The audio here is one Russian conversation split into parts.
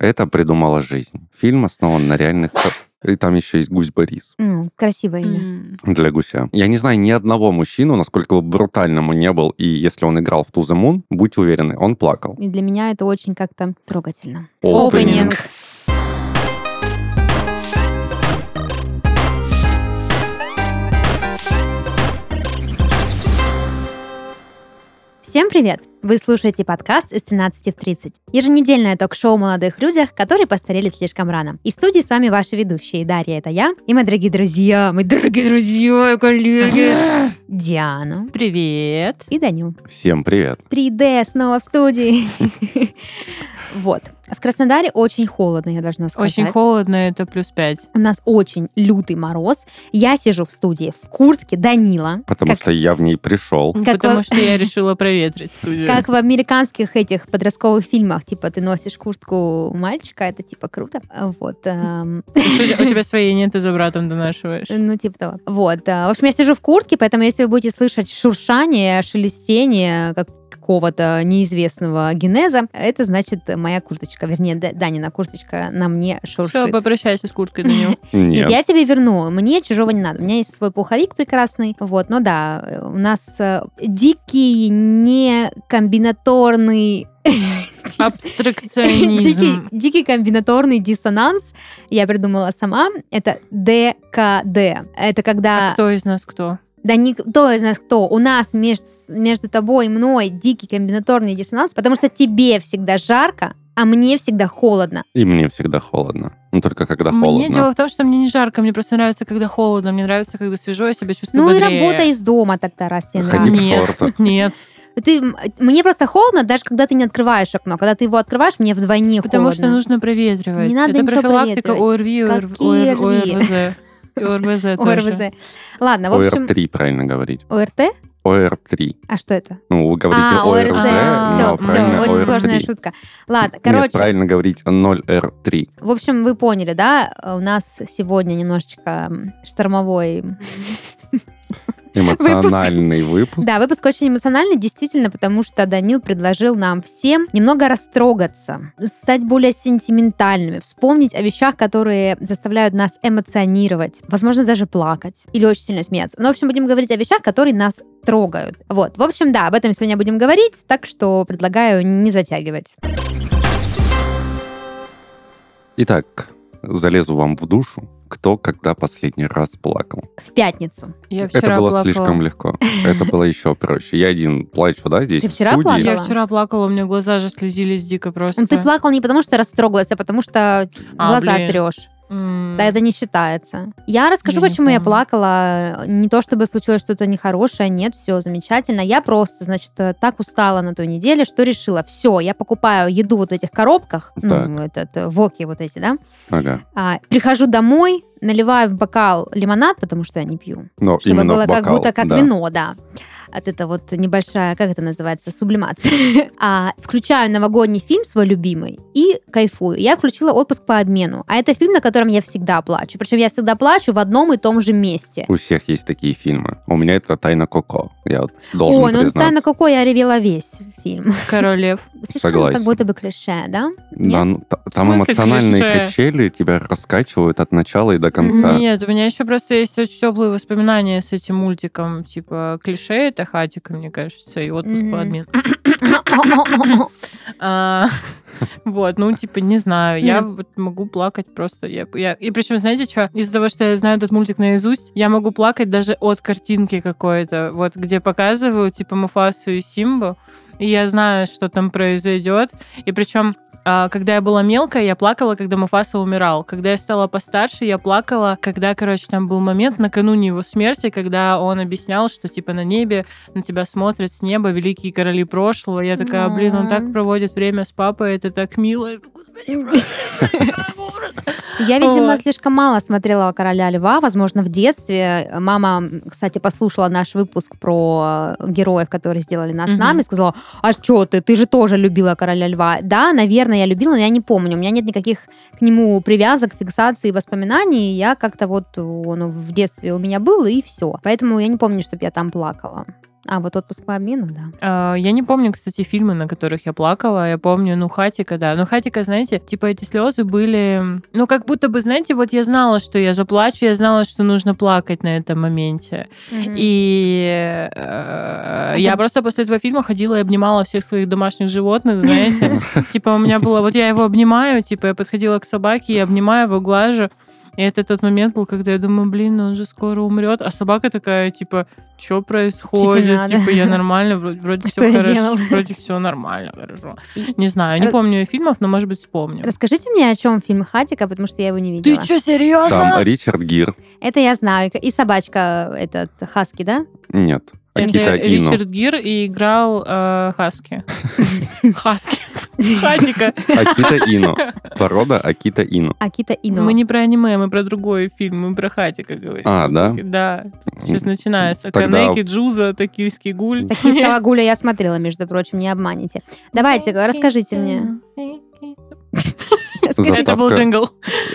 Это придумала жизнь. Фильм основан на реальных... И там еще есть гусь Борис М, Красивое имя. М. для гуся. Я не знаю ни одного мужчину, насколько бы брутальным он не был, и если он играл в To the Moon, будьте уверены, он плакал. И для меня это очень как-то трогательно. Opening. Всем привет! Вы слушаете подкаст из 13 в 30. Еженедельное ток-шоу о молодых людях, которые постарели слишком рано. И в студии с вами ваши ведущие. Дарья, это я. И мои дорогие друзья, мои дорогие друзья, коллеги. Диана Привет. и Данил. Всем привет. 3D снова в студии. Вот. В Краснодаре очень холодно, я должна сказать. Очень холодно, это плюс пять. У нас очень лютый мороз. Я сижу в студии в куртке Данила. Потому как, что я в ней пришел. Как Потому во- что я решила проветрить студию. как в американских этих подростковых фильмах. Типа, ты носишь куртку мальчика, это типа круто. Вот. эм, У тебя своей нет, ты за братом донашиваешь. Ну, типа того. Вот. а, В общем, я сижу в куртке, поэтому если вы будете слышать шуршание, шелестение, как какого-то неизвестного генеза, это значит моя курточка, вернее, Данина курточка на мне Все, шуршит. попрощайся с курткой на нем. Нет, я тебе верну. Мне чужого не надо. У меня есть свой пуховик прекрасный. Вот, но да, у нас э, дикий, не комбинаторный дикий, Абстракционизм. дикий комбинаторный диссонанс. Я придумала сама. Это ДКД. Это когда... А кто из нас кто? Да никто из нас кто. У нас между, между тобой и мной дикий комбинаторный диссонанс, потому что тебе всегда жарко, а мне всегда холодно. И мне всегда холодно. Ну, только когда Мне холодно. дело в том, что мне не жарко, мне просто нравится, когда холодно, мне нравится, когда свежо, я себя чувствую Ну и бодрее. работа из дома тогда, раз тебе Ходи нравится. к Нет. Нет, Ты, мне просто холодно, даже когда ты не открываешь окно. Когда ты его открываешь, мне вдвойне потому холодно. что нужно проветривать. Не надо Это профилактика. ОРВИ, ОР- Какие ОР- РВИ? ОРВЗ. И ОРВЗ тоже. ОРВЗ. Ладно, в общем... ОР-3 правильно говорить. ОРТ? ОР-3. А что это? Ну, вы говорите а, ОРЗ, ОРЗ. но Все, все, очень сложная ОР-3. шутка. Ладно, Нет, короче, правильно говорить 0R3. в общем, вы поняли, да? У нас сегодня немножечко штормовой Эмоциональный выпуск. Да, выпуск очень эмоциональный, действительно, потому что Данил предложил нам всем немного растрогаться, стать более сентиментальными, вспомнить о вещах, которые заставляют нас эмоционировать, возможно, даже плакать или очень сильно смеяться. Ну, в общем, будем говорить о вещах, которые нас трогают. Вот, в общем, да, об этом сегодня будем говорить, так что предлагаю не затягивать. Итак, залезу вам в душу. Кто когда последний раз плакал? В пятницу. Я Это вчера было плакала. слишком легко. Это было еще проще. Я один плачу, да, здесь Ты в вчера студии. плакала? Я вчера плакала, у меня глаза же слезились дико просто. Ну, ты плакал не потому, что растрогалась, а потому что А, глаза блин. трешь. Да, это не считается. Я расскажу, Я почему я плакала. Не то, чтобы случилось что-то нехорошее, нет, все замечательно. Я просто, значит, э, так устала на той неделе, что решила, все, я покупаю еду вот в этих коробках, Так. ну, этот, э, воки вот эти, да, Ага. А, прихожу домой, наливаю в бокал лимонад, потому что я не пью, Но чтобы именно было в как бокал, будто как да. вино, да. От это вот небольшая, как это называется, сублимация. а, включаю новогодний фильм свой любимый и кайфую. Я включила «Отпуск по обмену», а это фильм, на котором я всегда плачу. Причем я всегда плачу в одном и том же месте. У всех есть такие фильмы. У меня это «Тайна Коко». Я вот должен Ой, ну. «Тайна какой я ревела весь фильм. Король лев. Слишком Согласен. как будто бы клише, да? Да, ну, та- там эмоциональные клише? качели тебя раскачивают от начала и до конца. Нет, у меня еще просто есть очень теплые воспоминания с этим мультиком. Типа клише это хатика, мне кажется, и отпуск Мгм. по обмену. А, Вот, ну, типа, не знаю. Я вот могу плакать просто. Я, я- И причем, знаете что? Из-за того, что я знаю этот мультик наизусть, я могу плакать даже от картинки какой-то, вот, где показывают, типа, Муфасу и Симбу, и я знаю, что там произойдет. И причем когда я была мелкая, я плакала, когда Муфаса умирал. Когда я стала постарше, я плакала, когда, короче, там был момент накануне его смерти, когда он объяснял, что, типа, на небе на тебя смотрят с неба великие короли прошлого. Я такая, блин, он так проводит время с папой, это так мило. Я, видимо, Вот. слишком мало смотрела «Короля льва», возможно, в детстве. Мама, кстати, послушала наш выпуск про э, героев, которые сделали нас Мгм. нами, сказала, а что ты, ты же тоже любила «Короля льва». Да, наверное, я любила, но я не помню. У меня нет никаких к нему привязок, фиксаций, воспоминаний. Я как-то вот, он в детстве у меня был, и все. Поэтому я не помню, чтобы я там плакала. А, вот отпуск по обмену, да. А, Я не помню, кстати, фильмы, на которых я плакала. Я помню, ну, Хатика, да. Ну, Хатика, знаете, типа эти слезы были... Ну, как будто бы, знаете, вот я знала, что я заплачу, я знала, что нужно плакать на этом моменте. И э, я просто после этого фильма ходила и обнимала всех своих домашних животных, знаете. Типа у меня было... Вот я его обнимаю, типа я подходила к собаке, я обнимаю его, глажу. И это тот момент был, когда я думаю, блин, ну он же скоро умрет. А собака такая, типа, что происходит? надо? Типа, я нормально, вроде, вроде Что все хорошо. сделала? Вроде все нормально, хорошо. Не знаю, не помню фильмов, но, может быть, вспомню. Расскажите мне, о чем фильм Хатика, потому что я его не видела. что, серьезно? Там Ричард Гир. Это я знаю. И собачка этот Хаски, да? Нет. Это Ино. Ричард Гир и играл э, Хаски. Хаски. Хатика. Акита Ино. Порода Акита Ино. Акита Ино. Мы не про аниме, мы про другой фильм, мы про Хатика говорим. А, да? Да, сейчас начинается. Тогда- Канеки, Джуза, Токийский гуль. Токийского гуля я смотрела, между прочим, не обманите. Давайте, расскажите мне. Это был Заставка джингл.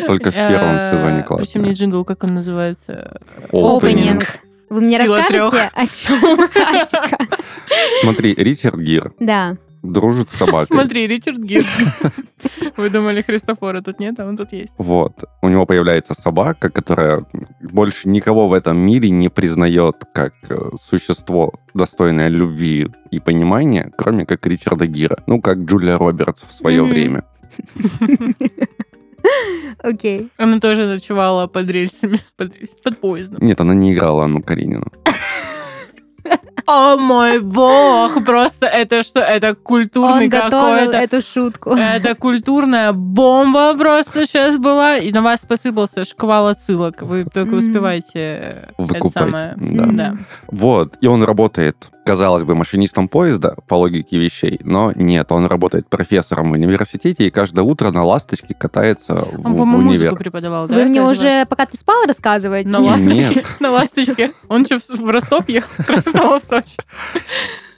только в первом Э, сезоне Причем не джингл, как он называется? Опенинг. Вы мне Сила расскажете, о чем Хатика? Смотри, Ричард Гир Да. Дружит с собакой. Смотри, Ричард Гир. Вы думали, Христофора тут нет, а он тут есть. Вот. У него появляется собака, которая больше никого в этом мире не признает как э, существо, достойное любви и понимания, кроме как Ричарда Гира. Ну, как Джулия Робертс в свое время. Окей. Она тоже ночевала под рельсами, под, рельс- под поездом. Нет, она не играла Анну Каренину. О мой бог! Просто это что? Это культурный Он готовил какой-то... эту шутку. Это культурная бомба просто сейчас была, и на вас посыпался шквал отсылок. Вы только успеваете э, это Выкупать, самое. да. Да. Вот. И он работает, казалось бы, машинистом поезда, по логике вещей, но нет, он работает профессором в университете и каждое утро на ласточке катается в, Он, в по-моему, универ. музыку преподавал, да? Вы мне уже, пока ты спал, рассказываете? На ласточке. На ласточке. Он что, в Ростов ехал? Снова в Сочи.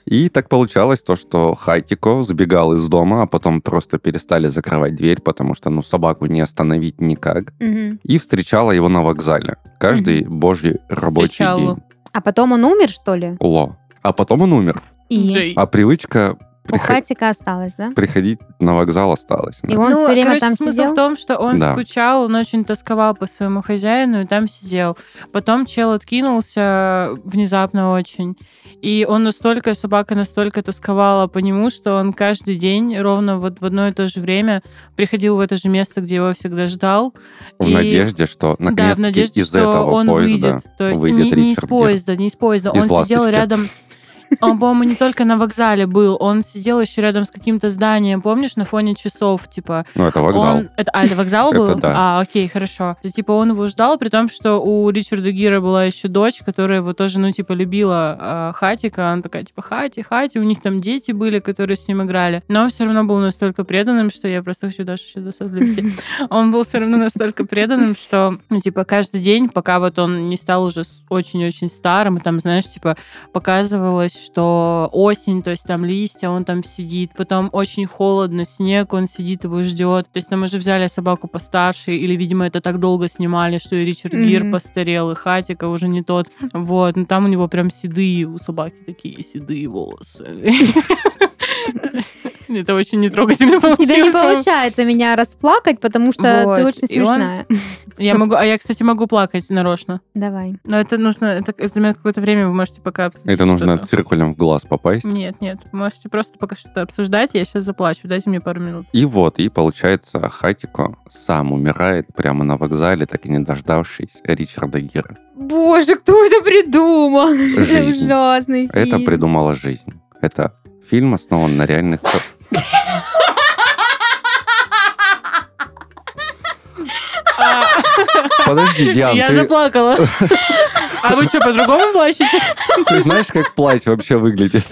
И так получалось то, что Хайтико сбегал из дома, а потом просто перестали закрывать дверь, потому что, ну, собаку не остановить никак. Мгм. И встречала его на вокзале. Каждый божий рабочий Встречала. день. А потом он умер, что ли? Ло. А потом он умер. И. А привычка у Хатика осталось, да? приходить на вокзал осталась. да. И он ну, все время короче, там смысл сидел? в том, что он Да. скучал, он очень тосковал по своему хозяину и там сидел. Потом чел откинулся внезапно очень. И он настолько, собака настолько тосковала по нему, что он каждый день ровно вот в одно и то же время приходил в это же место, где его всегда ждал. В и- надежде, что да, в наконец-таки надежде, из что этого он поезда выйдет. То есть выйдет не, не из поезда, не из поезда. Из он сидел «Ласточки». рядом... Он, по-моему, не только на вокзале был, он сидел еще рядом с каким-то зданием, помнишь, на фоне часов, типа, Ну, это вокзал. он- это, а, это вокзал Это был? да. А, окей, хорошо. То, типа, он его ждал, при том, что у Ричарда Гира была еще дочь, которая его тоже, ну, типа, любила а, Хатика. Она такая, типа, Хати, Хати. У них там дети были, которые с ним играли. Но он все равно был настолько преданным, что я просто хочу Дашу сейчас созлить. Он был все равно настолько преданным, что, ну, типа, каждый день, пока вот он не стал уже очень-очень старым, и там, знаешь, типа, показывалось, что осень, то есть там листья, он там сидит, потом очень холодно, снег, он сидит его ждет. То есть там уже взяли собаку постарше, или, видимо, это так долго снимали, что и Ричард Гир Мгм. постарел, и Хатика уже не тот. Вот, ну там у него прям седые, у собаки такие седые волосы. Это очень нетрогательно Тебе не получилось. получается меня расплакать, потому что Вот, ты очень он- смешная. Я могу, а я, кстати, могу плакать нарочно. Давай. Но это нужно, это займет какое-то время, вы можете пока обсудить. Это нужно циркулем в глаз попасть. Нет, нет, вы можете просто пока что-то обсуждать, я сейчас заплачу, дайте мне пару минут. И вот, и получается, Хатико сам умирает прямо на вокзале, так и не дождавшись Ричарда Гира. Боже, кто это придумал? Это Жизнь. ужасный Это фильм. придумала жизнь. Это фильм основан на реальных... Подожди, Диан, я ты, заплакала. А вы что, по-другому плачете? ты знаешь, как плач вообще выглядит?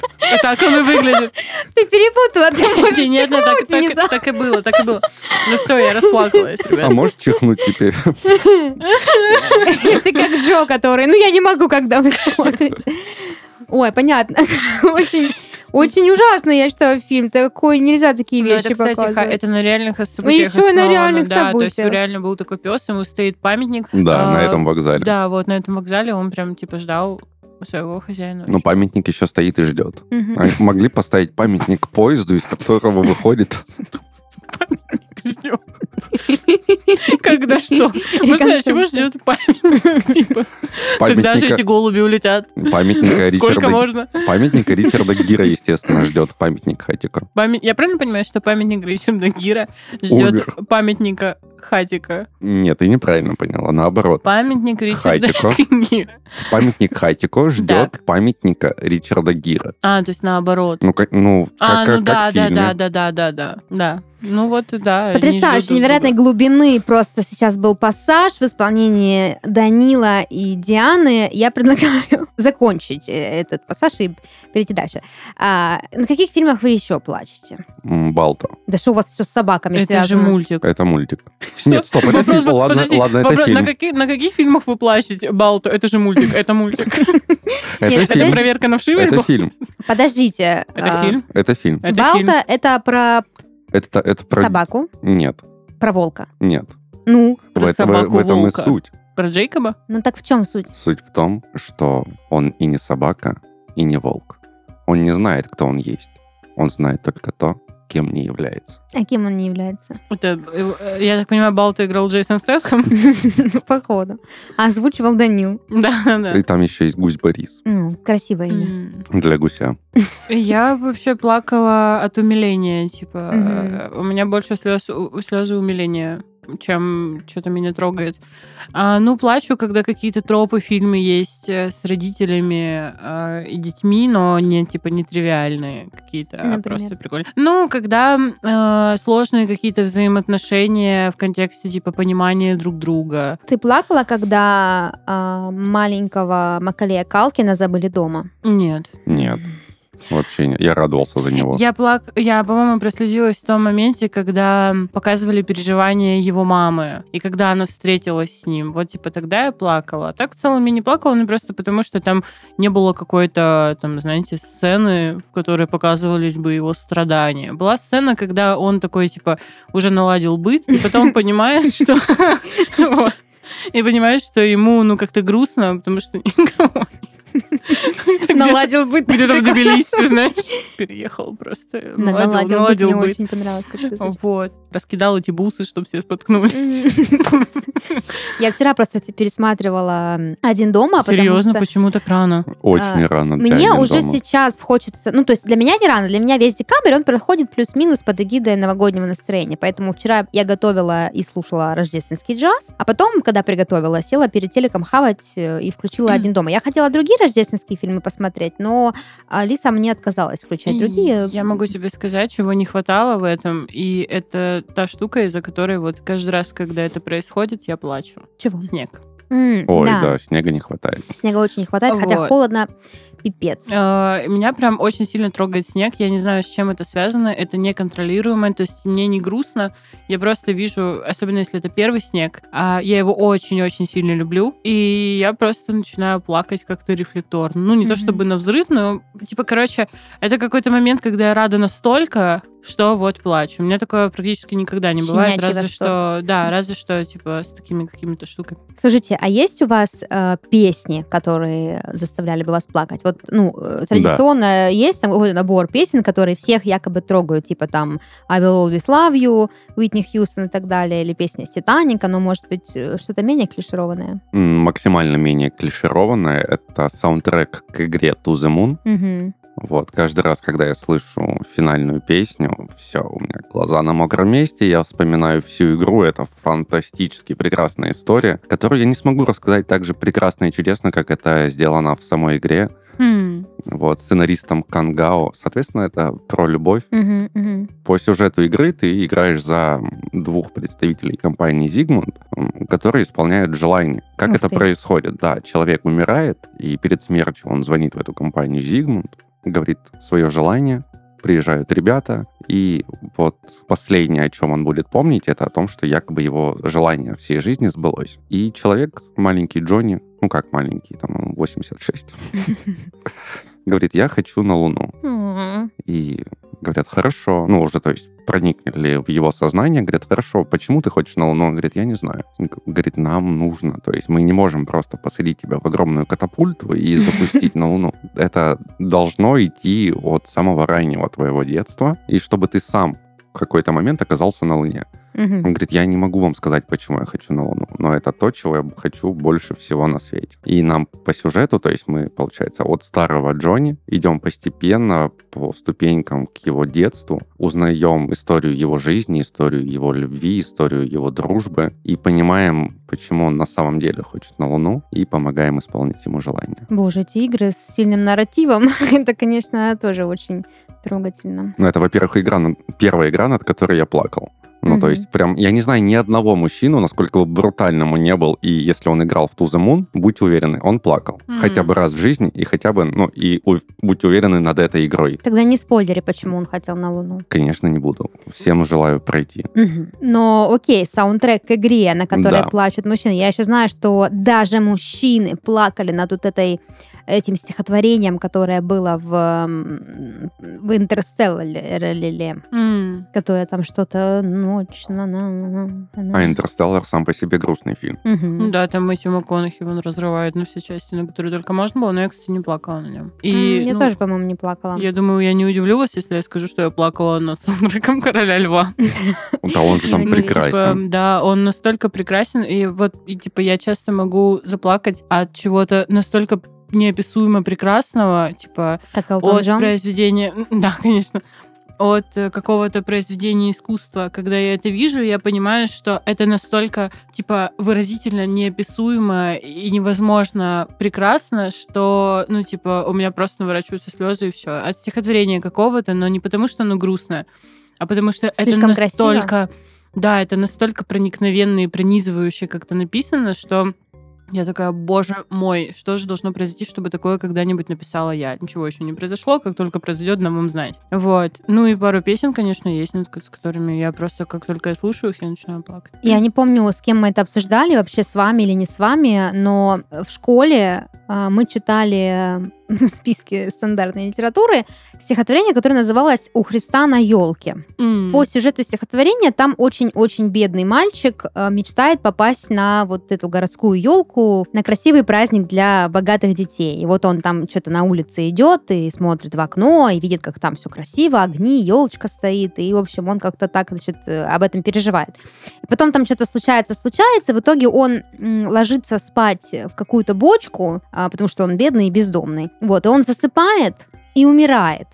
Так он и выглядит. Ты перепутала, ты можешь Нет, нет, так, чихнуть так- внезапно. так и было, так и было. Ну все, я расплакалась, А ребят. можешь чихнуть теперь? Ты как Джо, который... Ну, я не могу, когда вы смотрите. Ой, понятно. Очень... Очень ужасный, я считаю, фильм. Такой нельзя такие Ну, вещи это, кстати, показывать. это на реальных событиях еще и на реальных да, То есть событиях. реально был такой пес, ему стоит памятник. Да, на А, этом вокзале. Да, вот на этом вокзале он прям типа ждал у своего хозяина. Но памятник еще стоит и ждет. Мгм. Они могли поставить памятник поезду, из которого выходит... Ждёт. Когда что? Можно, чего ждет памятник? Типа, Когда же эти голуби улетят? памятника Сколько Ричарда... можно? Памятника Ричарда Гира, естественно, ждет памятник Хатику. Память- Я правильно понимаю, что памятник Ричарда Гира ждет памятника Хатика? Нет, ты неправильно поняла, наоборот. Памятник Ричарда. Гира. Памятник Хатико ждет памятника Ричарда Гира. А, то есть наоборот. Ну, как, ну, как, А, как- ну да, как в да, фильме. да, да, да, да, да, да. Ну вот, да. Потрясающе, ждут невероятной друга. глубины просто сейчас был пассаж в исполнении Данила и Дианы. Я предлагаю закончить э, этот пассаж и перейти дальше. А, на каких фильмах вы еще плачете? М, Балто. Да что у вас все с собаками Это же связано? мультик. Это мультик. Что? Нет, стоп, это фильм. Ладно, подожди, ладно, это фильм. На, каких, на каких фильмах вы плачете? Балто, это же мультик, это мультик. Это Нет, Это фильм. проверка на вшивость Это фильм. Подождите. Это а, фильм? Это фильм. Это Балта это про Это, это про... собаку, Нет, про волка. нет. Ну, В, Про этом- собаку в этом и волка. суть. Про Джейкоба? ну так в чем суть? Суть в том, что он и не собака, и не волк. Он не знает, кто он есть. Он знает только то, кем не является. А кем он не является? Это, э, я так понимаю, Балто играл Джейсон Стэтхэм? Походу. А озвучивал Данил. Да, да. И там еще есть гусь Борис Ну, красивое имя. Для гуся. Я вообще плакала от умиления, типа, э, у меня больше слез, слезы умиления, чем что-то меня трогает. А, ну, плачу, когда какие-то тропы фильмы есть э, с родителями э, и детьми, но не, типа, нетривиальные какие-то, а Например? просто прикольные. Ну, когда э, сложные какие-то взаимоотношения в контексте, типа, понимания друг друга. Ты плакала, когда а, маленького Макалея Калкина забыли дома? Нет. Нет, вообще нет. Я радовался за него. Я, плак... я, по-моему, прослезилась в том моменте, когда показывали переживания его мамы, и когда она встретилась с ним. Вот, типа, тогда я плакала. А так, в целом, я не плакала, ну, просто потому, что там не было какой-то, там, знаете, сцены, в которой показывались бы его страдания. Была сцена, когда он такой, типа, уже наладил быт, и потом понимает, что... И понимает, что ему, ну, как-то грустно, потому что никого нет. Наладил быт. Где-то в Тбилиси, знаешь, переехал просто. Наладил, наладил, наладил Мне очень понравилось, как ты. Вот. Раскидал эти бусы, чтобы все споткнулись. Я вчера просто пересматривала «Один дома», Серьезно, почему так рано? Очень а, рано мне «Один уже дома». сейчас хочется... Ну, то есть для меня не рано, для меня весь декабрь, он проходит плюс-минус под эгидой новогоднего настроения. Поэтому вчера я готовила и слушала рождественский джаз, а потом, когда приготовила, села перед телеком хавать э, и включила «Один дома». Я хотела другие рождественские фильмы посмотреть, но Алиса мне отказалась включать другие. Я могу тебе сказать, чего не хватало в этом, и это та штука, из-за которой вот каждый раз, когда это происходит, я плачу. Чего? Снег. М, Ой, да. да, снега не хватает. Снега очень не хватает, хотя Вот. холодно пипец. Э, Меня прям очень сильно трогает снег. Я не знаю, с чем это связано. Это неконтролируемо. То есть мне не грустно. Я просто вижу, особенно если это первый снег, а я его очень-очень сильно люблю. И я просто начинаю плакать как-то рефлекторно. Ну, не то Мгм. чтобы на взрыв, но, типа, короче, это какой-то момент, когда я рада настолько, что вот плачу. У меня такое практически никогда не бывает. Щенячий Разве восторг. что, да, разве что, типа, с такими какими-то штуками. Слушайте, а есть у вас э, песни, которые заставляли бы вас плакать? Вот, ну, э, традиционно есть там какой-то набор песен, которые всех якобы трогают, типа там I Will Always Love You, Уитни Хьюстон и так далее, или песня с Титаника, но может быть э, что-то менее клишированное. Максимально менее клишированное — это саундтрек к игре To The Moon. Мгм. Вот, каждый раз, когда я слышу финальную песню, все, у меня глаза на мокром месте, я вспоминаю всю игру, это фантастически прекрасная история, которую я не смогу рассказать так же прекрасно и чудесно, как это сделано в самой игре, Хм. вот, сценаристом Кангао. Соответственно, это про любовь. Мгм, мгм. По сюжету игры ты играешь за двух представителей компании м, которые исполняют желания. Как Ух это ты. происходит? Да, человек умирает, и перед смертью он звонит в эту компанию Zigmund, говорит свое желание, приезжают ребята, и вот последнее, о чем он будет помнить, это о том, что якобы его желание всей жизни сбылось. И человек, маленький Джонни, ну как маленький, там ему 86, говорит, я хочу на Луну. И Говорят, хорошо. Ну, уже, то есть, проникли в его сознание, говорят, хорошо, почему ты хочешь на Луну? Он говорит, я не знаю. Он говорит, нам нужно. То есть мы не можем просто посадить тебя в огромную катапульту и запустить на Луну. Это должно идти от самого раннего твоего детства, и чтобы ты сам в какой-то момент оказался на Луне. Мгм. Он говорит, я не могу вам сказать, почему я хочу на Луну, но это то, чего я хочу больше всего на свете. И нам по сюжету, то есть мы, получается, от старого Джонни идем постепенно по ступенькам к его детству, узнаем историю его жизни, историю его любви, историю его дружбы и понимаем, почему он на самом деле хочет на Луну и помогаем исполнить ему желание. Боже, эти игры с сильным нарративом, это, конечно, тоже очень трогательно. Ну, это, во-первых, игра, первая игра, над которой я плакал. Ну, то есть, прям, я не знаю ни одного мужчину, насколько бы брутальным он не был, и если он играл в To The Moon, будьте уверены, он плакал. Мгм. Хотя бы раз в жизни, и хотя бы, ну, и у- будьте уверены над этой игрой. Тогда не спойлери, почему он хотел на Луну. Конечно, не буду. Всем желаю пройти. Мгм. Но окей, саундтрек к игре, на которой Да. плачут мужчины. Я еще знаю, что даже мужчины плакали над вот этой этим стихотворением, которое было в, в Интерстелларе, М. которое там что-то ночь. на на на на А «Интерстеллар» сам по себе грустный фильм. Ну Да, там Мэтью МакКонахи он разрывает на все части, на которые только можно было, но я, кстати, не плакала на нем. И, Я ну, тоже, по-моему, не плакала. Я думаю, я не удивлю вас, если я скажу, что я плакала над саундтреком «Короля льва». Да, он же там Ну, прекрасен. Типа, да, он настолько прекрасен, и вот, и, типа, я часто могу заплакать от чего-то настолько неописуемо прекрасного, типа, Элтон от Джон. произведения... Да, конечно. От э, какого-то произведения искусства. Когда я это вижу, я понимаю, что это настолько, типа, выразительно неописуемо и невозможно прекрасно, что, ну, типа, у меня просто наворачиваются слезы и все. От стихотворения какого-то, но не потому, что оно грустное, а потому что Слишком это красиво? настолько... Да, это настолько проникновенно и пронизывающе как-то написано, что я такая, боже мой, что же должно произойти, чтобы такое когда-нибудь написала я? Ничего еще не произошло, как только произойдет, нам вам знать. Вот. Ну и пару песен, конечно, есть, ко- с которыми я просто, как только я слушаю их, я начинаю плакать. Я не помню, с кем мы это обсуждали, вообще с вами или не с вами, но в школе мы читали э, в списке стандартной литературы стихотворение, которое называлось «У Христа на елке». М. По сюжету стихотворения там очень-очень бедный мальчик э, мечтает попасть на вот эту городскую елку, на красивый праздник для богатых детей. И вот он там что-то на улице идет и смотрит в окно, и видит, как там все красиво, огни, елочка стоит, и, в общем, он как-то так, значит, э, об этом переживает. И потом там что-то случается, случается, в итоге он ложится спать в какую-то бочку, а, потому что он бедный и бездомный. Вот, и он засыпает и умирает.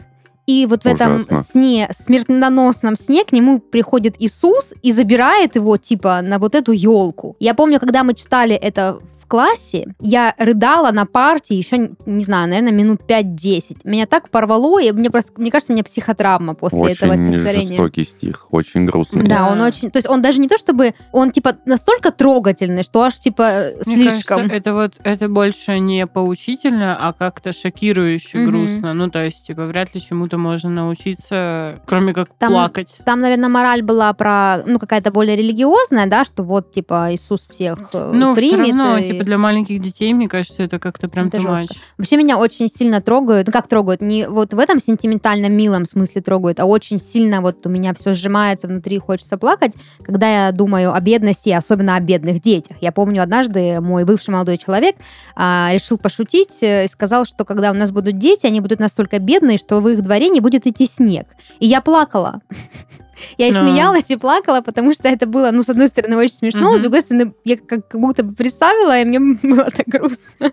И вот в этом Ужасно. сне, смертоносном сне к нему приходит Иисус и забирает его, типа, на вот эту елку. Я помню, когда мы читали это классе, я рыдала на партии еще, не знаю, наверное, минут 5-10. Меня так порвало, и мне, просто, мне кажется, у меня психотравма после этого Очень стихотворения. жестокий стих, очень грустный. Да, Да. он очень... То есть он даже не то чтобы... Он, типа, настолько трогательный, что аж, типа, Мне слишком... кажется, это вот это больше не поучительно, а как-то шокирующе Мгм. грустно. Ну, то есть, типа, вряд ли чему-то можно научиться, кроме как Там- плакать. Там, наверное, мораль была про, ну, какая-то более религиозная, да, что вот, типа, Иисус всех э, Ну, все примет. равно, и- типа, для маленьких детей, мне кажется, это как-то прям Это жестко. Вообще меня очень сильно трогают, ну как трогают, не вот в этом сентиментально милом смысле трогают, а очень сильно вот у меня все сжимается внутри, хочется плакать, когда я думаю о бедности, особенно о бедных детях. Я помню однажды мой бывший молодой человек а, решил пошутить э, и сказал, что когда у нас будут дети, они будут настолько бедные, что в их дворе не будет идти снег. И я плакала. Я и смеялась, и плакала, потому что это было, ну, с одной стороны, очень смешно, с другой стороны, я как как будто бы представила, и мне было так грустно.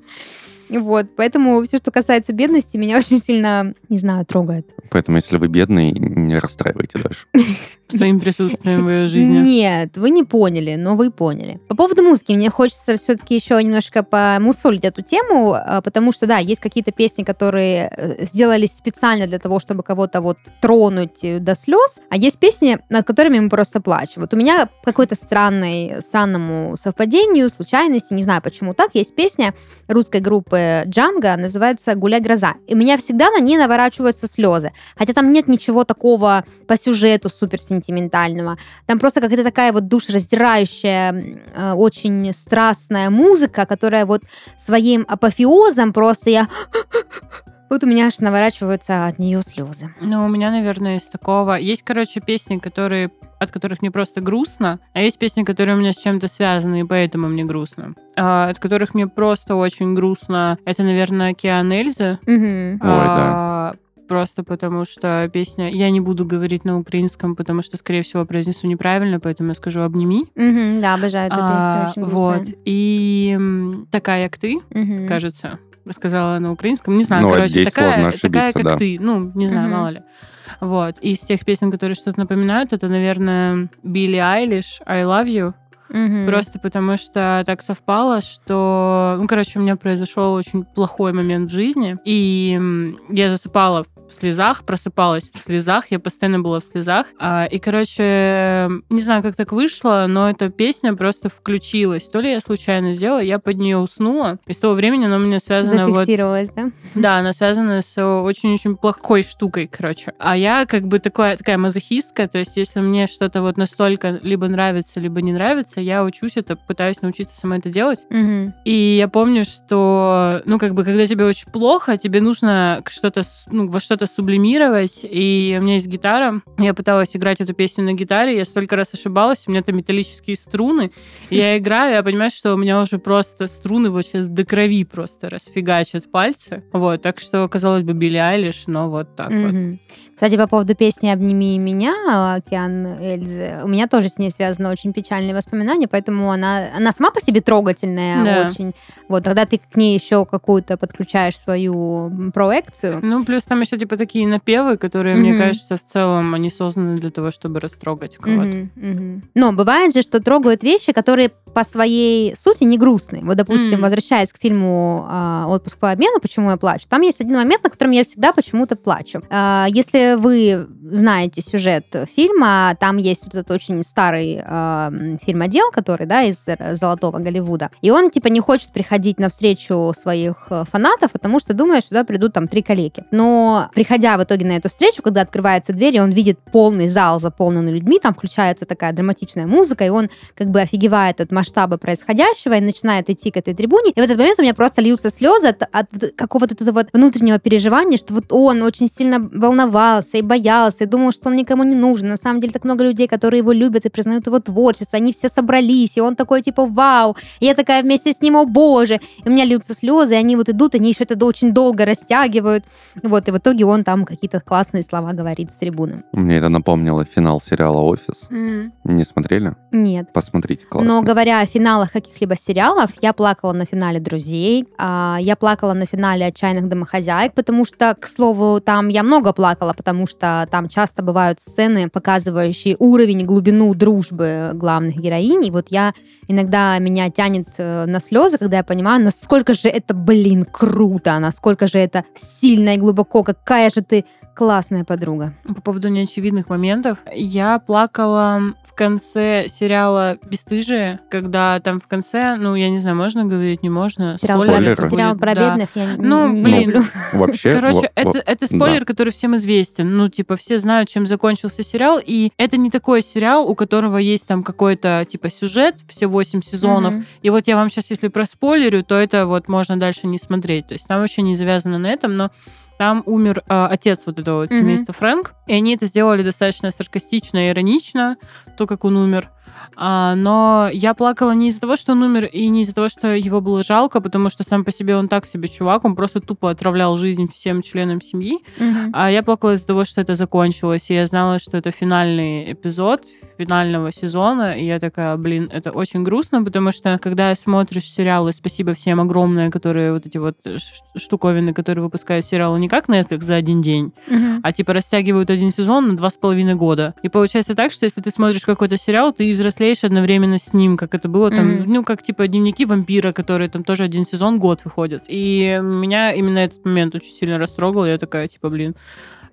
Вот, поэтому все, что касается бедности, меня очень сильно, не знаю, трогает. Поэтому, если вы бедный, не расстраивайте дальше. Своим присутствием в ее жизни. Нет, вы не поняли, но вы поняли. По поводу музыки, мне хочется все-таки еще немножко помусолить эту тему, а, потому что, да, есть какие-то песни, которые э, сделались специально для того, чтобы кого-то вот тронуть э, до слез, а есть песни, над которыми мы просто плачем. Вот у меня какой-то странной, странному совпадению, случайности, не знаю почему так, есть песня русской группы Джанга, называется «Гуляй гроза». И у меня всегда на ней наворачиваются слезы. Хотя там нет ничего такого по сюжету супер сентиментального. Там просто какая-то такая вот душераздирающая, э, очень страстная музыка, которая вот своим апофеозом просто я Вот у меня аж наворачиваются от нее слезы. Ну, у меня, наверное, из такого... Есть, короче, песни, которые от которых мне просто грустно, а есть песни, которые у меня с чем-то связаны, и поэтому мне грустно. А, от которых мне просто очень грустно. Это, наверное, Океан Эльзы. Мгм. А, Просто потому что песня... Я не буду говорить на украинском, потому что, скорее всего, произнесу неправильно, поэтому я скажу «обними». Мгм, Да, обожаю эту А, песню, очень вот. грустная. И «Такая, как ты», Мгм. кажется, сказала на украинском. Не знаю, Ну, короче, здесь такая, сложно такая, ошибиться, как да. ты. Ну, не знаю, Мгм. мало ли. Вот. Из тех песен, которые что-то напоминают, это, наверное, Билли Айлиш «I love you». Мгм. Просто потому что так совпало, что, ну, короче, у меня произошел очень плохой момент в жизни, и я засыпала в слезах, просыпалась в слезах, я постоянно была в слезах. А, И, короче, не знаю, как так вышло, но эта песня просто включилась. То ли я случайно сделала, я под нее уснула. И с того времени она у меня связана вот Зафиксировалась, да? да, она связана с очень-очень плохой штукой, короче. А я как бы такая, такая мазохистка, то есть если мне что-то вот настолько либо нравится, либо не нравится, я учусь это, пытаюсь научиться сама это делать. Мгм. И я помню, что, ну, как бы, когда тебе очень плохо, тебе нужно что-то, ну, во что-то сублимировать. И у меня есть гитара. Я пыталась играть эту песню на гитаре. Я столько раз ошибалась. У меня там металлические струны. Я играю, я понимаю, что у меня уже просто струны вот сейчас до крови просто расфигачат пальцы. Вот, так что, казалось бы, Билли Айлиш, но вот так вот. Мгм. Кстати, по поводу песни «Обними меня» Океан Эльзы, у меня тоже с ней связаны очень печальные воспоминания, поэтому она, она сама по себе трогательная Да. очень. Вот, тогда ты к ней еще какую-то подключаешь свою проекцию. Ну, плюс там еще типа такие напевы, которые, мне Мгм. кажется, в целом они созданы для того, чтобы растрогать кого-то. Мгм, мгм. Но бывает же, что трогают вещи, которые по своей сути не грустные. Вот, допустим, М. возвращаясь к фильму а, «Отпуск по обмену. Почему я плачу», там есть один момент, на котором я всегда почему-то плачу. А, Если вы знаете сюжет фильма, там есть вот этот очень старый а, м, фильмодел, который, да, из э, золотого Голливуда, и он, типа, не хочет приходить на встречу своих э, фанатов, потому что думает, что туда придут там три коллеги. Но, приходя в итоге на эту встречу, когда открывается дверь, и он видит полный зал, заполненный людьми, там включается такая драматичная музыка, и он как бы офигевает от масштаба происходящего и начинает идти к этой трибуне. И в этот момент у меня просто льются слезы от, от какого-то этого вот внутреннего переживания, что вот он очень сильно волновался и боялся, и думал, что он никому не нужен. На самом деле так много людей, которые его любят и признают его творчество, они все собрались, и он такой типа вау, я такая вместе с ним, о боже. И у меня льются слезы, и они вот идут, они еще это очень долго растягивают. Вот, и в итоге он там какие-то классные слова говорит с трибуны. Мне это напомнило финал сериала «Офис». М. Не смотрели? Нет. Посмотрите, классно. Но говоря о финалах каких-либо сериалов, я плакала на финале «Друзей», а, я плакала на финале «Отчаянных домохозяек», потому что, к слову, там я много плакала, потому что там часто бывают сцены, показывающие уровень глубину дружбы главных героинь, и вот я иногда меня тянет э, на слезы, когда я понимаю, насколько же это, блин, круто, насколько же это сильно и глубоко, какая же ты классная подруга. По поводу неочевидных моментов, я плакала в конце сериала «Бесстыжие», когда там в конце, ну, я не знаю, можно говорить, не можно. Сериал, Спойлеры. про, сериал про да. бедных я не- Ну, не блин, люблю. Вообще, Короче, во- это, во- это спойлер, который всем известен. Ну, типа, все знают, чем закончился сериал. И это не такой сериал, у которого есть там какой-то, типа, сюжет, все восемь сезонов. Мгм. И вот я вам сейчас, если проспойлерю, то это вот можно дальше не смотреть. То есть там вообще не завязано на этом, но там умер э, отец вот этого Мгм. семейства Фрэнк. И они это сделали достаточно саркастично и иронично, то, как он умер. А, но я плакала не из-за того, что он умер, и не из-за того, что его было жалко, потому что сам по себе он так себе чувак, он просто тупо отравлял жизнь всем членам семьи. Мгм. А я плакала из-за того, что это закончилось, и я знала, что это финальный эпизод финального сезона, и я такая, блин, это очень грустно, потому что когда смотришь сериалы, спасибо всем огромное, которые вот эти вот штуковины, которые выпускают сериалы не как Netflix за один день, Мгм. а типа растягивают один сезон на два с половиной года. И получается так, что если ты смотришь какой-то сериал, ты взрослеешь одновременно с ним, как это было там, Мгм. ну, как типа дневники вампира, которые там тоже один сезон, год выходят. И меня именно этот момент очень сильно растрогал. Я такая, типа, блин,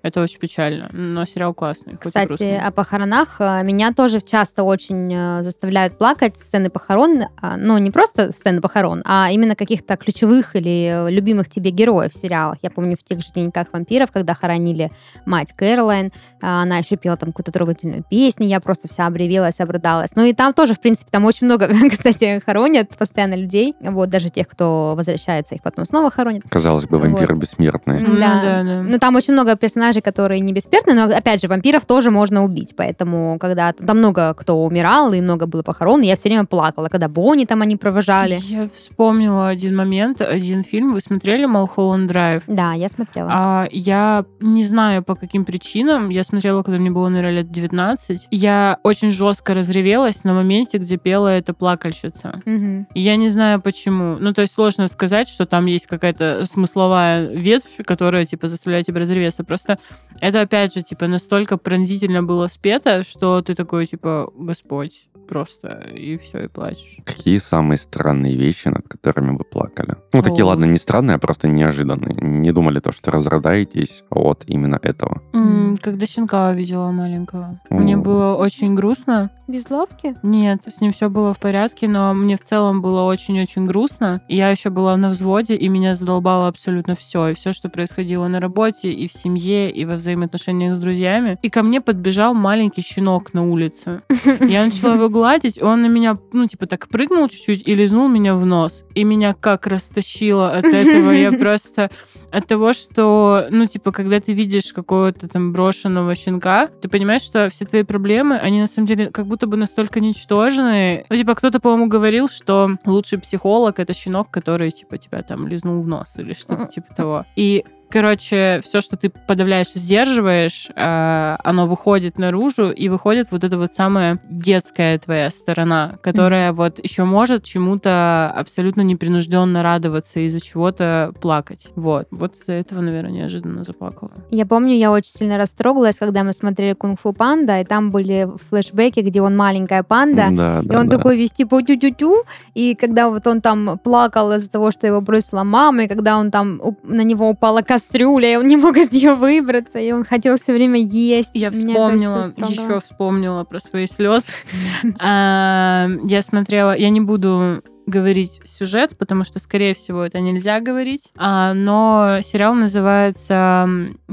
Это очень печально. Но сериал классный. Кстати, о похоронах. э, Меня тоже часто очень э, заставляют плакать сцены похорон. а, Ну, не просто сцены похорон, а именно каких-то ключевых или э, любимых тебе героев в сериалах. Я помню в тех же «Дневниках вампиров», когда хоронили мать Кэролайн, а, она еще пела там какую-то трогательную песню, я просто вся обревелась, обрыдалась. Ну и там тоже, в принципе, там очень много, кстати, хоронят постоянно людей. Вот, даже тех, кто возвращается, их потом снова хоронят. Казалось бы, вампиры бессмертные. Ну Да. да, да. Ну, там очень много персонажей, которые не бессмертны, но, опять же, вампиров тоже можно убить. Поэтому, когда там много кто умирал, и много было похорон, я все время плакала, когда Бонни там они провожали. Я вспомнила один момент, один фильм. Вы смотрели «Малхолланд Драйв»? Да, я смотрела. А, я не знаю, по каким причинам. Я смотрела, когда мне было, наверное, лет 19. Я очень жестко разревелась на моменте, где пела эта плакальщица. И я не знаю, почему. Ну, то есть сложно сказать, что там есть какая-то смысловая ветвь, которая, типа, заставляет тебя разреветься. Просто это, опять же, типа, настолько пронзительно было спето, что ты такой, типа, Господь, просто, и все, и плачешь. Какие самые странные вещи, над которыми вы плакали? Ну, такие, О. ладно, не странные, а просто неожиданные. Не думали то, что разрадаетесь от именно этого. М, Когда щенка увидела маленького. Мне О. было очень грустно. Без лобки? Нет, с ним все было в порядке, но мне в целом было очень-очень грустно. Я еще была на взводе, и меня задолбало абсолютно все. И все, что происходило на работе, и в семье, и во взаимоотношениях с друзьями. И ко мне подбежал маленький щенок на улице. Я начала его гладить, он на меня, ну, типа, так прыгнул чуть-чуть и лизнул меня в нос. И меня как растащило от этого. Я просто от того, что, ну, типа, когда ты видишь какого-то там брошенного щенка, ты понимаешь, что все твои проблемы, они на самом деле как будто бы настолько ничтожные. Ну, типа, кто-то, по-моему, говорил, что лучший психолог — это щенок, который, типа, тебя там лизнул в нос или что-то типа того. И Короче, все, что ты подавляешь, сдерживаешь, э, оно выходит наружу, и выходит вот эта вот самая детская твоя сторона, которая вот еще может чему-то абсолютно непринужденно радоваться, из-за чего-то плакать. Вот. Вот из-за этого, наверное, неожиданно заплакала. Я помню, я очень сильно растрогалась, когда мы смотрели «Кунг-фу панда», и там были флешбеки, где он маленькая панда, Да, И да, он да. такой весь типа тю-тю-тю, и когда вот он там плакал из-за того, что его бросила мама, и когда он там на него упала кастрюля, и он не мог из нее выбраться, и он хотел все время есть. Я вспомнила, еще вспомнила про свои слезы. А, Я смотрела, я не буду говорить сюжет, потому что, скорее всего, это нельзя говорить. А, но сериал называется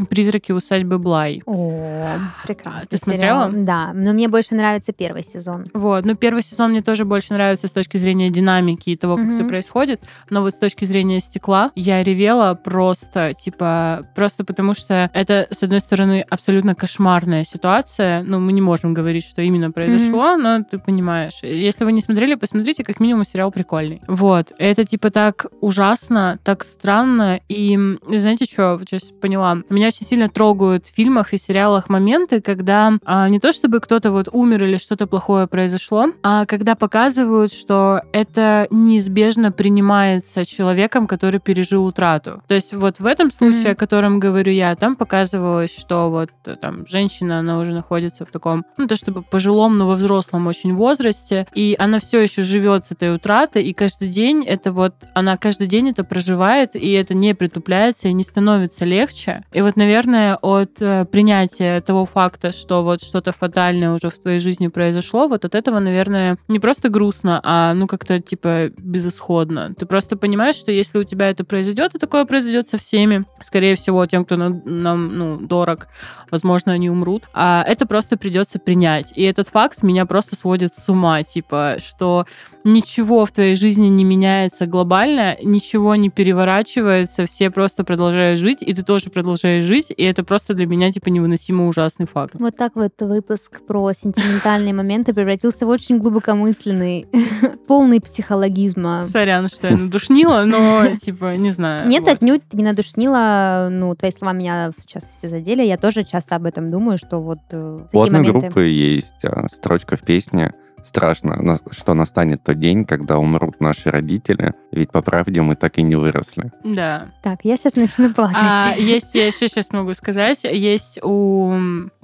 «Призраки усадьбы Блай». О, прекрасно. Ты смотрела? Да, но мне больше нравится первый сезон. Вот, ну первый сезон мне тоже больше нравится с точки зрения динамики и того, как Мгм. все происходит, но вот с точки зрения стекла я ревела просто, типа, просто потому что это, с одной стороны, абсолютно кошмарная ситуация, ну мы не можем говорить, что именно произошло, но ты понимаешь. Если вы не смотрели, посмотрите, как минимум сериал прикольный. Вот, это типа так ужасно, так странно, и знаете что, вот сейчас поняла, меня очень сильно трогают в фильмах и сериалах моменты, когда а, не то чтобы кто-то вот умер или что-то плохое произошло, а когда показывают, что это неизбежно принимается человеком, который пережил утрату. То есть вот в этом случае, Мгм. о котором говорю я, там показывалось, что вот э, там женщина, она уже находится в таком, ну то чтобы пожилом, но во взрослом очень возрасте, и она все еще живет с этой утратой, и каждый день это вот, она каждый день это проживает, и это не притупляется, и не становится легче. И вот, наверное, от э, принятия того факта, что вот что-то фатальное уже в твоей жизни произошло, вот от этого, наверное, не просто грустно, а ну как-то типа безысходно. Ты просто понимаешь, что если у тебя это произойдет, и такое произойдет со всеми, скорее всего, тем, кто нам, нам, ну, дорог, возможно, они умрут, а это просто придется принять. И этот факт меня просто сводит с ума, типа, что ничего в твоей жизни не меняется глобально, ничего не переворачивается, все просто продолжают жить, и ты тоже продолжаешь жить, и это просто для меня, типа, невыносимо ужасный факт. Вот так вот выпуск про сентиментальные моменты превратился в очень глубокомысленный, полный психологизма. Сорян, что я надушнила, но, типа, не знаю. Нет, вот. отнюдь ты не надушнила. Ну, твои слова меня, в частности, задели. Я тоже часто об этом думаю, что вот э, У такие одной моменты... группы есть а, строчка в песне «Страшно, что настанет тот день, когда умрут наши родители, ведь по правде мы так и не выросли». Да. Так, я сейчас начну плакать. А, есть, я еще сейчас могу сказать, есть у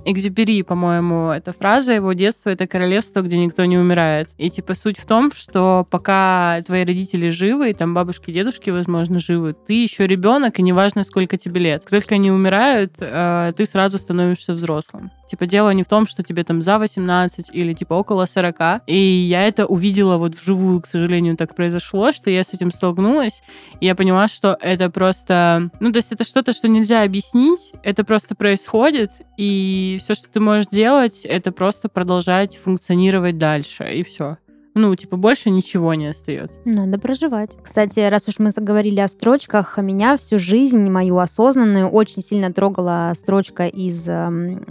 Экзюпери, по-моему, эта фраза его детства — это королевство, где никто не умирает. И, типа, суть в том, что пока твои родители живы, и там бабушки, дедушки, возможно, живы, ты еще ребенок, и неважно, сколько тебе лет. Как только они умирают, э, ты сразу становишься взрослым. Типа, дело не в том, что тебе там за 18 или, типа, около 40. И я это увидела вот вживую, к сожалению, так произошло, что я с этим столкнулась, и я поняла, что это просто... Ну, то есть это что-то, что нельзя объяснить, это просто происходит, и все, что ты можешь делать, это просто продолжать функционировать дальше, и все. Ну, типа, больше ничего не остается. Надо проживать. Кстати, раз уж мы заговорили о строчках, меня всю жизнь, мою осознанную, очень сильно трогала строчка из э,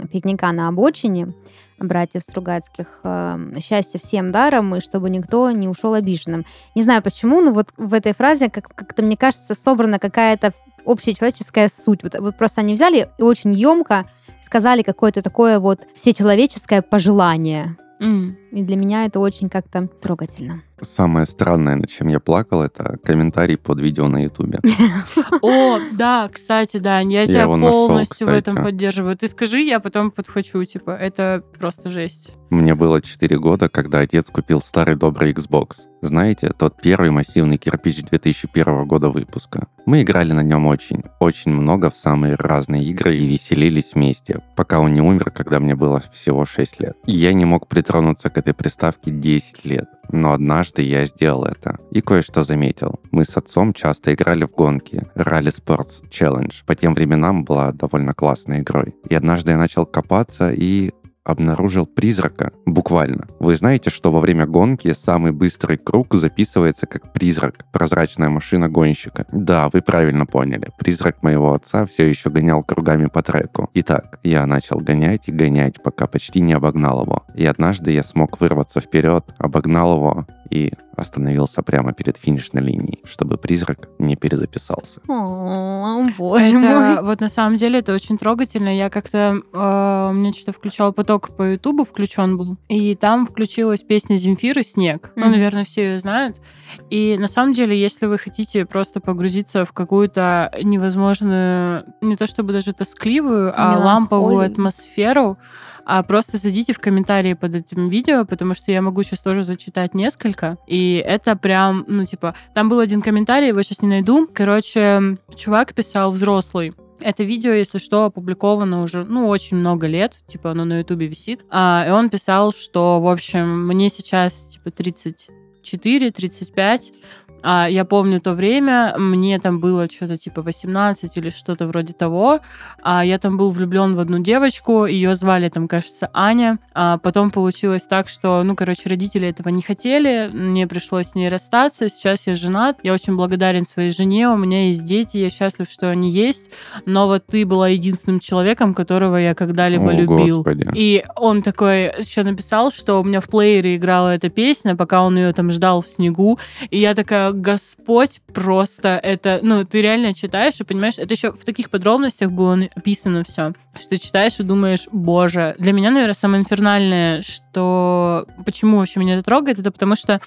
«Пикника на обочине» братьев Стругацких. Э, «Счастье всем даром, и чтобы никто не ушел обиженным». Не знаю почему, но вот в этой фразе как- как-то, мне кажется, собрана какая-то общечеловеческая суть. Вот, вот просто они взяли и очень емко сказали какое-то такое вот всечеловеческое пожелание. И для меня это очень как-то трогательно. Самое странное, над чем я плакал, это комментарий под видео на Ютубе. О, да, кстати, да, я тебя полностью в этом поддерживаю. Ты скажи, я потом подхвачу, типа, это просто жесть. Мне было 4 года, когда отец купил старый добрый Xbox. Знаете, тот первый массивный кирпич 2001 года выпуска. Мы играли на нем очень, очень много в самые разные игры и веселились вместе, пока он не умер, когда мне было всего 6 лет. Я не мог притронуться к этой приставке 10 лет. Но однажды я сделал это. И кое-что заметил. Мы с отцом часто играли в гонки. Rally Sports Challenge. По тем временам была довольно классной игрой. И однажды я начал копаться и обнаружил призрака. Буквально. Вы знаете, что во время гонки самый быстрый круг записывается как призрак. Прозрачная машина гонщика. Да, вы правильно поняли. Призрак моего отца все еще гонял кругами по треку. Итак, я начал гонять и гонять, пока почти не обогнал его. И однажды я смог вырваться вперед, обогнал его и остановился прямо перед финишной линией, чтобы призрак не перезаписался. О, боже это, мой. Вот на самом деле это очень трогательно. Я как-то... э, у меня что-то включал поток по Ютубу, включен был. И там включилась песня Земфиры «Снег». Ну, Мгм. наверное, все ее знают. И на самом деле, если вы хотите просто погрузиться в какую-то невозможную, не то чтобы даже тоскливую, а ламповую атмосферу, а просто зайдите в комментарии под этим видео, потому что я могу сейчас тоже зачитать несколько. И это прям, ну, типа, там был один комментарий, его сейчас не найду. Короче, чувак писал взрослый. Это видео, если что, опубликовано уже, ну, очень много лет, типа, оно на Ютубе висит. А, и он писал, что, в общем, мне сейчас, типа, 34, 35, а, я помню то время, мне там было что-то типа 18 или что-то вроде того. А, я там был влюблен в одну девочку, ее звали там, кажется, Аня. А, потом получилось так, что, ну, короче, родители этого не хотели, мне пришлось с ней расстаться. Сейчас я женат, я очень благодарен своей жене, у меня есть дети, я счастлив, что они есть. Но вот ты была единственным человеком, которого я когда-либо О, любил. Господи. И он такой еще написал, что у меня в плеере играла эта песня, пока он ее там ждал в снегу. И я такая, Господь, просто это... Ну, ты реально читаешь и понимаешь, это еще в таких подробностях было написано все, что ты читаешь и думаешь, боже. Для меня, наверное, самое инфернальное, что... Почему вообще меня это трогает, это потому что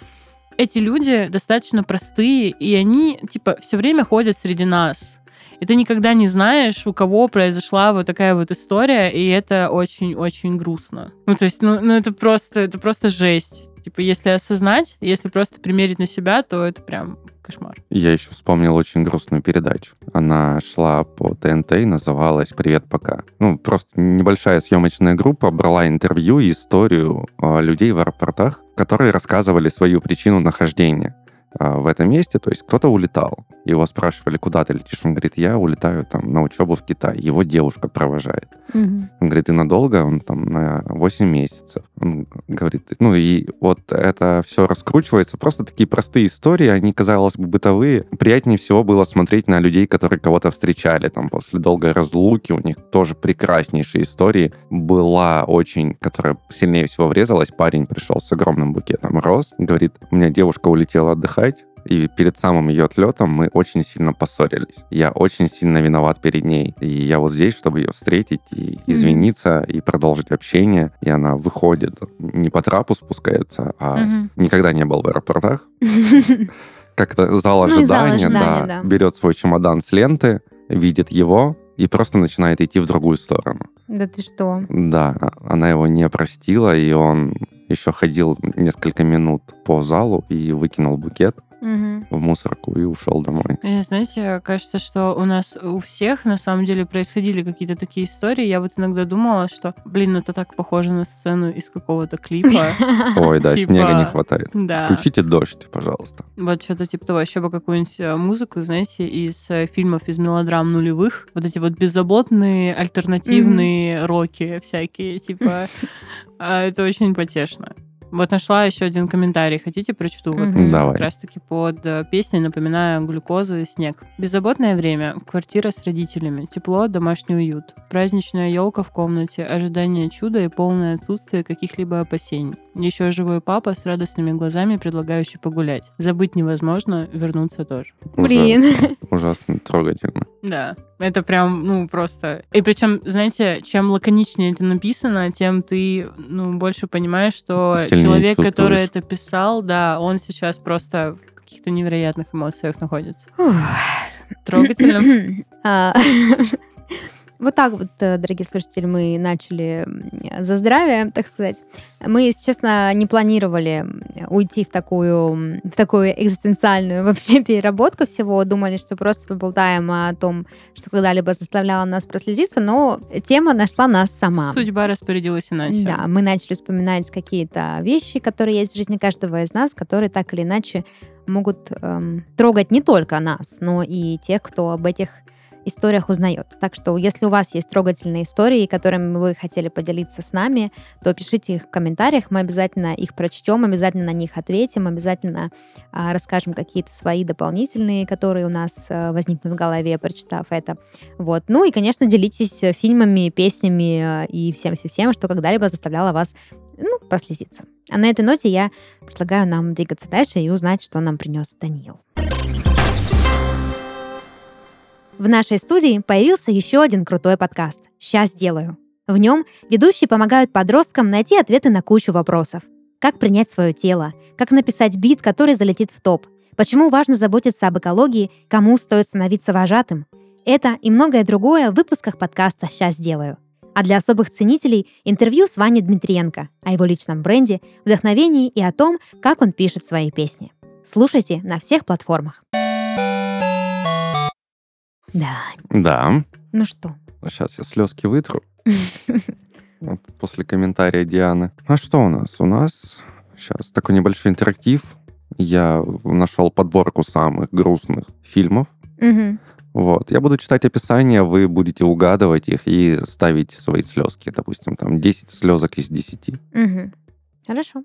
эти люди достаточно простые, и они, типа, все время ходят среди нас. И ты никогда не знаешь, у кого произошла вот такая вот история, и это очень-очень грустно. Ну, то есть, ну, ну это просто, это просто жесть. Типа, если осознать, если просто примерить на себя, то это прям кошмар. Я еще вспомнил очень грустную передачу. Она шла по ТНТ и называлась «Привет, пока». Ну, просто небольшая съемочная группа брала интервью и историю а, людей в аэропортах, которые рассказывали свою причину нахождения а, в этом месте. То есть кто-то улетал. Его спрашивали, куда ты летишь? Он говорит, я улетаю там на учебу в Китай. Его девушка провожает. Он говорит, и надолго? Он там на 8 месяцев. Он говорит, ну и вот это все раскручивается. Просто такие простые истории, они, казалось бы, бытовые. Приятнее всего было смотреть на людей, которые кого-то встречали там после долгой разлуки. У них тоже прекраснейшие истории. Была очень, которая сильнее всего врезалась. Парень пришел с огромным букетом роз. Говорит, у меня девушка улетела отдыхать. И перед самым ее отлетом мы очень сильно поссорились. Я очень сильно виноват перед ней. И я вот здесь, чтобы ее встретить и извиниться, и продолжить общение. И она выходит, не по трапу спускается, а Мгм. никогда не был в аэропортах. Как-то зал Ну, зал ожидания, ожидания, да, да. берет свой чемодан с ленты, видит его и просто начинает идти в другую сторону. Да ты что? Да, а- она его не простила, и он еще ходил несколько минут по залу и выкинул букет Мгм. в мусорку и ушел домой. И, знаете, кажется, что у нас у всех на самом деле происходили какие-то такие истории. Я вот иногда думала, что, блин, это так похоже на сцену из какого-то клипа. Ой, да, Типа- снега не хватает. Да. Включите дождь, пожалуйста. Вот что-то типа того, еще бы какую-нибудь э, музыку, знаете, из э, фильмов, из мелодрам нулевых. Вот эти вот беззаботные альтернативные роки всякие, типа. А, Это очень потешно. Вот нашла еще один комментарий. Хотите, прочту? Вот. Давай. как раз-таки под э, песней, напоминаю, глюкоза и снег. Беззаботное время, квартира с родителями, тепло, домашний уют, праздничная елка в комнате, ожидание чуда и полное отсутствие каких-либо опасений. Еще живой папа с радостными глазами, предлагающий погулять. Забыть невозможно, вернуться тоже. Блин. Ужасно, ужасно трогательно. Да, это прям, ну, просто... И причем, знаете, чем лаконичнее это написано, тем ты, ну, больше понимаешь, что Сильнее человек, который это писал, да, он сейчас просто в каких-то невероятных эмоциях находится. Трогательно. Вот так вот, э, дорогие слушатели, мы начали за здравие, так сказать. Мы, если честно, не планировали уйти в такую, в такую экзистенциальную вообще переработку всего. Думали, что просто поболтаем о том, что когда-либо заставляло нас прослезиться, но тема нашла нас сама. Судьба распорядилась иначе. Да, мы начали вспоминать какие-то вещи, которые есть в жизни каждого из нас, которые так или иначе могут эм, трогать не только нас, но и тех, кто об этих историях узнает. Так что, если у вас есть трогательные истории, которыми вы хотели поделиться с нами, то пишите их в комментариях, мы обязательно их прочтем, обязательно на них ответим, обязательно а, расскажем какие-то свои дополнительные, которые у нас э, возникнут в голове, прочитав это. Вот. Ну и, конечно, делитесь э, фильмами, песнями э, и всем-всем-всем, что когда-либо заставляло вас ну, прослезиться. А на этой ноте я предлагаю нам двигаться дальше и узнать, что нам принес Даниил. В нашей студии появился еще один крутой подкаст «Сейчас делаю». В нем ведущие помогают подросткам найти ответы на кучу вопросов. Как принять свое тело, как написать бит, который залетит в топ, почему важно заботиться об экологии, кому стоит становиться вожатым. Это и многое другое в выпусках подкаста «Сейчас делаю». А для особых ценителей интервью с Ваней Дмитриенко о его личном бренде, вдохновении и о том, как он пишет свои песни. Слушайте на всех платформах. Да, Да. ну что? Сейчас я слезки вытру. После комментария Дианы. А что у нас? У нас сейчас такой небольшой интерактив. Я нашел подборку самых грустных фильмов. Вот. Я буду читать описание, вы будете угадывать их и ставить свои слезки. Допустим, там 10 слезок из 10. Мгм. Хорошо.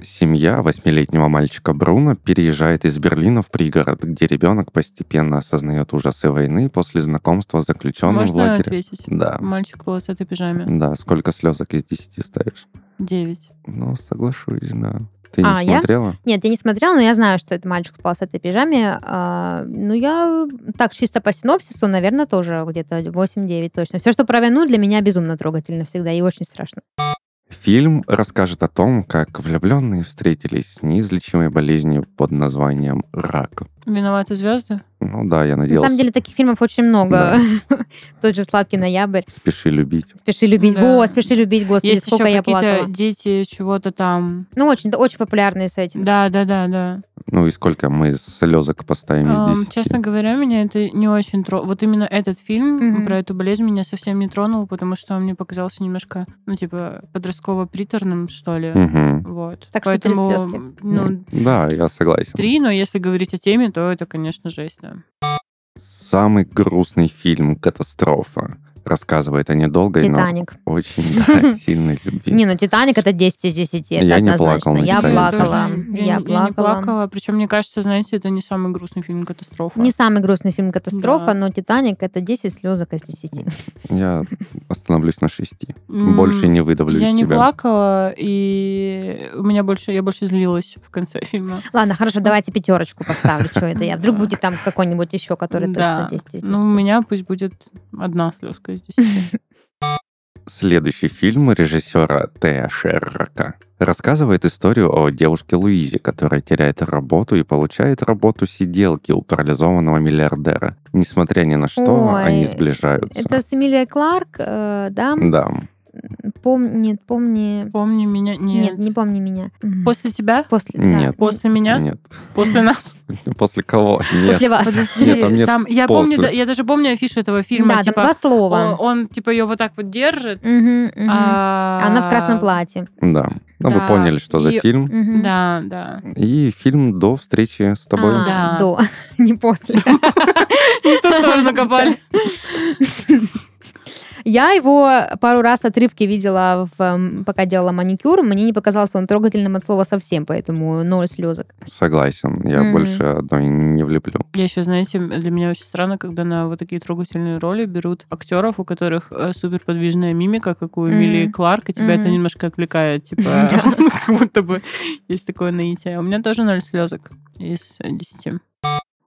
Семья восьмилетнего мальчика Бруно переезжает из Берлина в пригород, где ребенок постепенно осознает ужасы войны после знакомства с заключенным в Можно лагере. ответить? Да. Мальчик в полосатой пижаме. Да, сколько слезок из 10 ставишь? Девять. Ну, соглашусь, да. Ты А, не я? смотрела? Нет, я не смотрела, но я знаю, что это мальчик в полосатой пижаме. А, ну, я так, чисто по синопсису, наверное, тоже где-то 8-9 точно. Все, что про войну, для меня безумно трогательно всегда и очень страшно. Фильм расскажет о том, как влюбленные встретились с неизлечимой болезнью под названием рак. Виноваты звезды? Ну да, я На надеялся. самом деле таких фильмов очень много. Тот же «Сладкий ноябрь», Спеши любить. «Спеши любить». Да. Во, «Спеши любить», господи, Есть сколько еще я какие-то плакала. дети чего-то там. Ну, очень, очень популярные с этим. Да, да, да, да. Ну и сколько мы слезок поставим из 10? честно говоря, меня это не очень тронуло. Вот именно этот фильм Мгм. про эту болезнь меня совсем не тронул, потому что он мне показался немножко, ну, типа, подростково-приторным, что ли. Мгм. Вот. Так что три Поэтому, слезки. ну, Да, я согласен. три, но если говорить о теме, то это, конечно, жесть, да. Самый грустный фильм «Катастрофа» рассказывает о недолгой, но «Титаник». очень да, сильной любви. Не, ну «Титаник» — это 10 из 10, это Я не однозначно. плакал на я «Титанике». плакала, я, я, не плакала. Причем, мне кажется, знаете, это не самый грустный фильм «Катастрофа». Не самый грустный фильм «Катастрофа», Да. но «Титаник» — это 10 слезок из 10. Я остановлюсь на шести. М, Больше не выдавлю Я не плакала, и у меня больше, я больше злилась в конце фильма. Ладно, хорошо, давайте пятерочку поставлю. Что это я? Вдруг будет там какой-нибудь еще, который Да. точно 10 из 10. Ну, у меня пусть будет одна слезка из. Следующий фильм режиссера Тея Шеррока рассказывает историю о девушке Луизе, которая теряет работу и получает работу сиделки у парализованного миллиардера. Несмотря ни на что, Ой, они сближаются. Это с Эмилией Кларк, э, да? Да. Пом... Нет, помни... Помни меня. Нет. Нет, не помни меня. После тебя? После, да. Нет. После меня? Нет. После нас? После кого? Нет. После вас. Подожди, Нет, там нет я после. помню, да, я даже помню афишу этого фильма. да, там типа, два слова. он, он, типа ее вот так вот держит. Мгм, мгм. а- Она в красном платье. Да. Ну, вы Да. поняли, что за И- фильм. Мгм. Да, да. И фильм до встречи с тобой. А, Да. До, не после. Не в ту сторону копали. Я его пару раз отрывки видела, в, эм, пока делала маникюр. Мне не показался он трогательным от слова совсем, поэтому ноль слезок. Согласен. Я Мгм. больше одной не влеплю. Я еще, знаете, для меня очень странно, когда на вот такие трогательные роли берут актеров, у которых э, супер подвижная мимика, как у Эмилии Мгм. Кларк, и тебя это Мгм. немножко отвлекает, типа, как будто бы есть такое наитие. У меня тоже ноль слезок из десяти.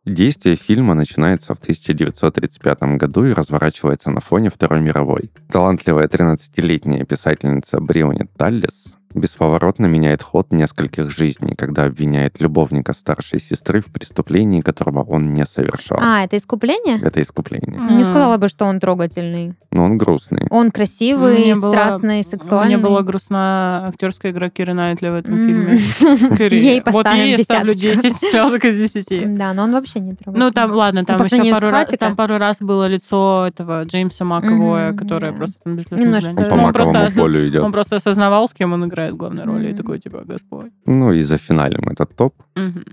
Действие фильма начинается в 1935 году и разворачивается на фоне Второй мировой. Талантливая 13-летняя писательница Бриони Таллис бесповоротно меняет ход нескольких жизней, когда обвиняет любовника старшей сестры в преступлении, которого он не совершал. А, это искупление? Это искупление. М. Не сказала бы, что он трогательный. Но он грустный. Он красивый, Мне было- страстный, сексуальный. Мне была грустна актерская игра Киры Найтли в этом М. фильме. Скорее. Ей Вот поставим ей ставлю десяточку. 10 слезок из 10. Да, но он вообще не трогательный. Ну, там, ладно, там еще пару раз, там пару раз было лицо этого Джеймса Маковоя, которое просто там без Немножко, Он по маковому полю идет. Он просто осознавал, с кем он играет главной роли, и Мгм. такой, типа, Господь. Ну и зафиналим этот топ. Мгм.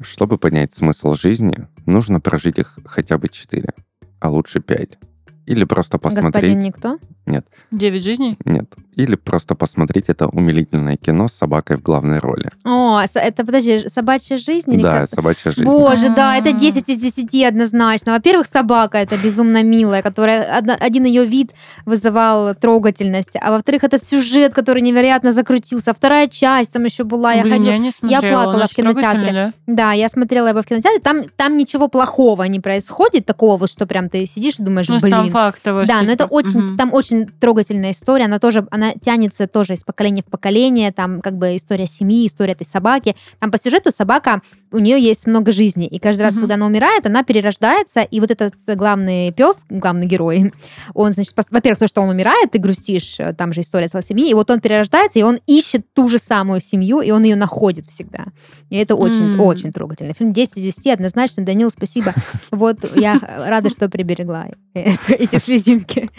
Чтобы понять смысл жизни, нужно прожить их хотя бы четыре, а лучше пять. Или просто посмотреть... Господин Никто? Девять жизней? Нет. Или просто посмотреть это умилительное кино с собакой в главной роли. О, это, подожди, собачья жизнь? или да, как? собачья жизнь. Боже, да, это А. 10 из 10 однозначно. Во-первых, собака это безумно милая, которая один ее вид вызывал трогательность, а во-вторых, этот сюжет, который невероятно закрутился. Вторая часть там еще была, я Блин, ходила. я не смотрела. плакала он в кинотеатре. да? Да, я смотрела его в кинотеатре. Там, там ничего плохого не происходит, такого вот, что прям ты сидишь и думаешь, Ну, блин. сам факт того, Да, что, но это очень, мгм. там очень трогательная история, она тоже, она тянется тоже из поколения в поколение, там как бы история семьи, история этой собаки. Там по сюжету собака, у нее есть много жизней, и каждый раз, Мгм. когда она умирает, она перерождается, и вот этот главный пес, главный герой, он, значит, во-первых, то, что он умирает, ты грустишь, э, там же история целой семьи, и вот он перерождается, и он ищет ту же самую семью, и он ее находит всегда. И это очень, М. очень трогательно. Фильм 10 из 10, однозначно. Данил, спасибо. Вот я рада, что приберегла эти слезинки.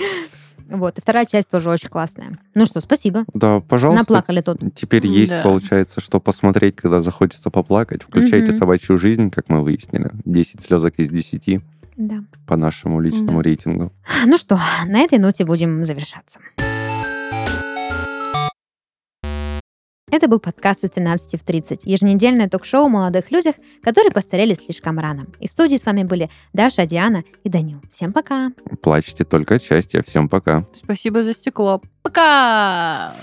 Вот, и вторая часть тоже очень классная. Ну что, спасибо. Да, пожалуйста. Наплакали тут. Теперь есть, Да. получается, что посмотреть, когда захочется поплакать. Включайте Мгм. собачью жизнь, как мы выяснили. 10 слезок из 10 Да. по нашему личному Да. рейтингу. Ну что, на этой ноте будем завершаться. Это был подкаст из 13 в 30, еженедельное ток-шоу о молодых людях, которые постарели слишком рано. И в студии с вами были Даша, Диана и Данил. Всем пока! Плачьте только от счастья. Всем пока. Спасибо за стекло. Пока!